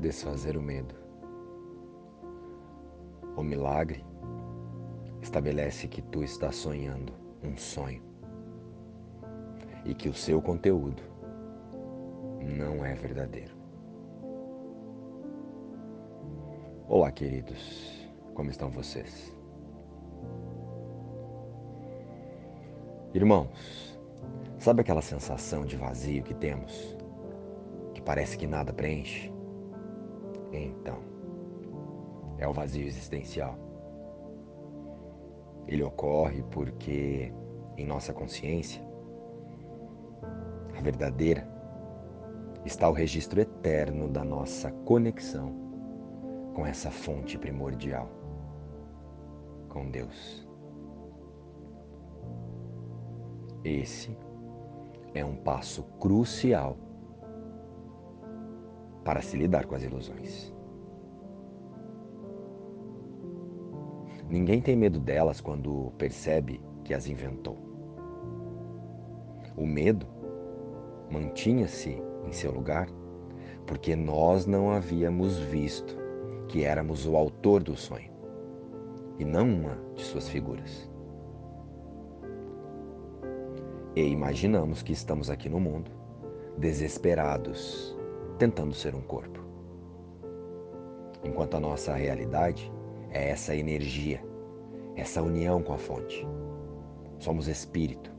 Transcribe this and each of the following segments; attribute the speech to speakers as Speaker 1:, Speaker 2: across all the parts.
Speaker 1: desfazer o medo. O milagre estabelece que tu estás sonhando um sonho e que o seu conteúdo não é verdadeiro. Olá, queridos, como estão vocês? Irmãos, sabe aquela sensação de vazio que temos? Que parece que nada preenche? Então, é o vazio existencial. Ele ocorre porque em nossa consciência, a verdadeira, está o registro eterno da nossa conexão com essa fonte primordial, com Deus. Esse é um passo crucial para se lidar com as ilusões. Ninguém tem medo delas quando percebe que as inventou. O medo mantinha-se em seu lugar porque nós não havíamos visto que éramos o autor do sonho e não uma de suas figuras. E imaginamos que estamos aqui no mundo, desesperados, tentando ser um corpo. Enquanto a nossa realidade é essa energia, essa união com a fonte. Somos espírito,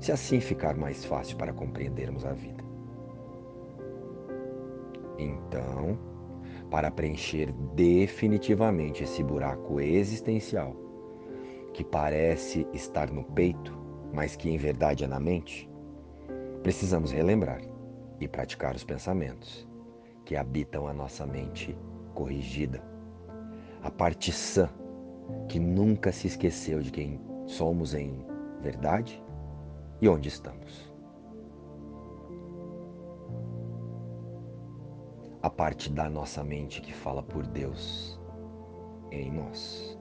Speaker 1: se assim ficar mais fácil para compreendermos a vida. Então, para preencher definitivamente esse buraco existencial que parece estar no peito, mas que em verdade é na mente, precisamos relembrar e praticar os pensamentos que habitam a nossa mente corrigida. A parte sã que nunca se esqueceu de quem somos em verdade e onde estamos. A parte da nossa mente que fala por Deus em nós.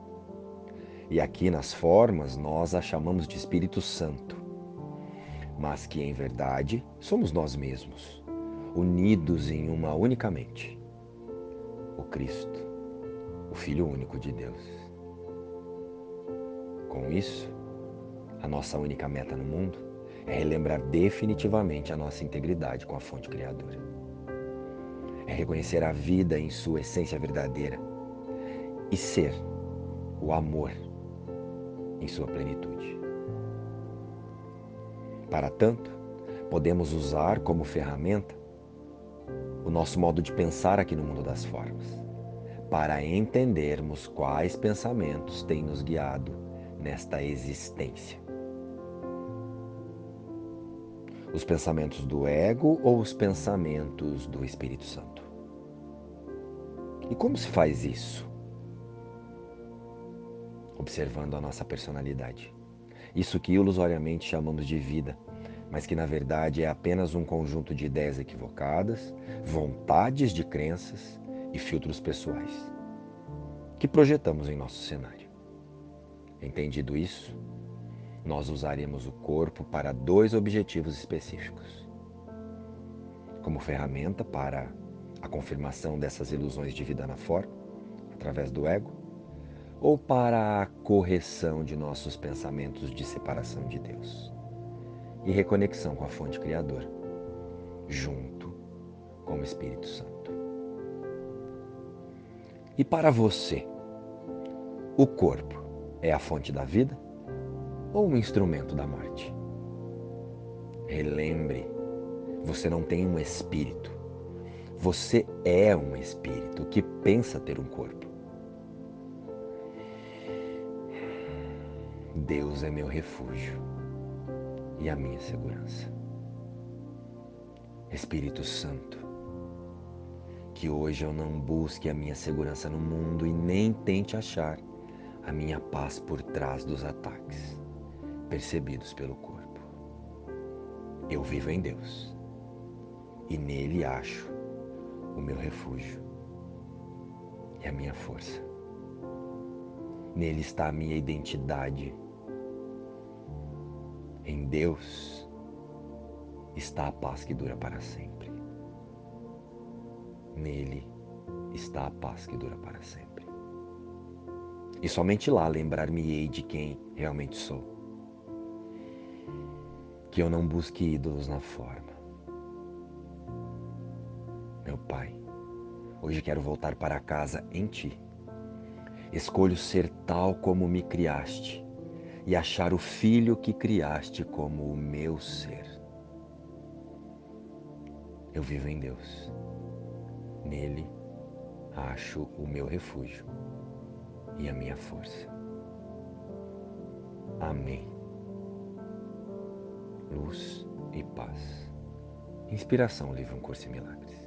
Speaker 1: E aqui nas formas nós a chamamos de Espírito Santo, mas que em verdade somos nós mesmos, unidos em uma única mente: o Cristo, o Filho único de Deus. Com isso, a nossa única meta no mundo é relembrar definitivamente a nossa integridade com a fonte criadora. É reconhecer a vida em sua essência verdadeira e ser o amor em sua plenitude. Para tanto, podemos usar como ferramenta o nosso modo de pensar aqui no mundo das formas, para entendermos quais pensamentos têm nos guiado nesta existência. Os pensamentos do ego ou os pensamentos do Espírito Santo? E como se faz isso? observando a nossa personalidade. Isso que ilusoriamente chamamos de vida, mas que na verdade é apenas um conjunto de ideias equivocadas, vontades de crenças e filtros pessoais que projetamos em nosso cenário. Entendido isso, nós usaremos o corpo para dois objetivos específicos. Como ferramenta para a confirmação dessas ilusões de vida na forma, através do ego, ou para a correção de nossos pensamentos de separação de Deus e reconexão com a fonte criadora, junto com o Espírito Santo. E para você, o corpo é a fonte da vida ou um instrumento da morte? Relembre, você não tem um espírito. Você é um espírito que pensa ter um corpo. Deus é meu refúgio e a minha segurança. Espírito Santo, que hoje eu não busque a minha segurança no mundo e nem tente achar a minha paz por trás dos ataques percebidos pelo corpo. Eu vivo em Deus e nele acho o meu refúgio e a minha força. Nele está a minha identidade em Deus está a paz que dura para sempre. Nele está a paz que dura para sempre. E somente lá lembrar-me-ei de quem realmente sou. Que eu não busque ídolos na forma. Meu Pai, hoje quero voltar para casa em Ti. Escolho ser tal como me criaste e achar o filho que criaste como o meu ser. Eu vivo em Deus. Nele acho o meu refúgio e a minha força. Amém. Luz e paz. Inspiração, livro Um Curso em Milagres.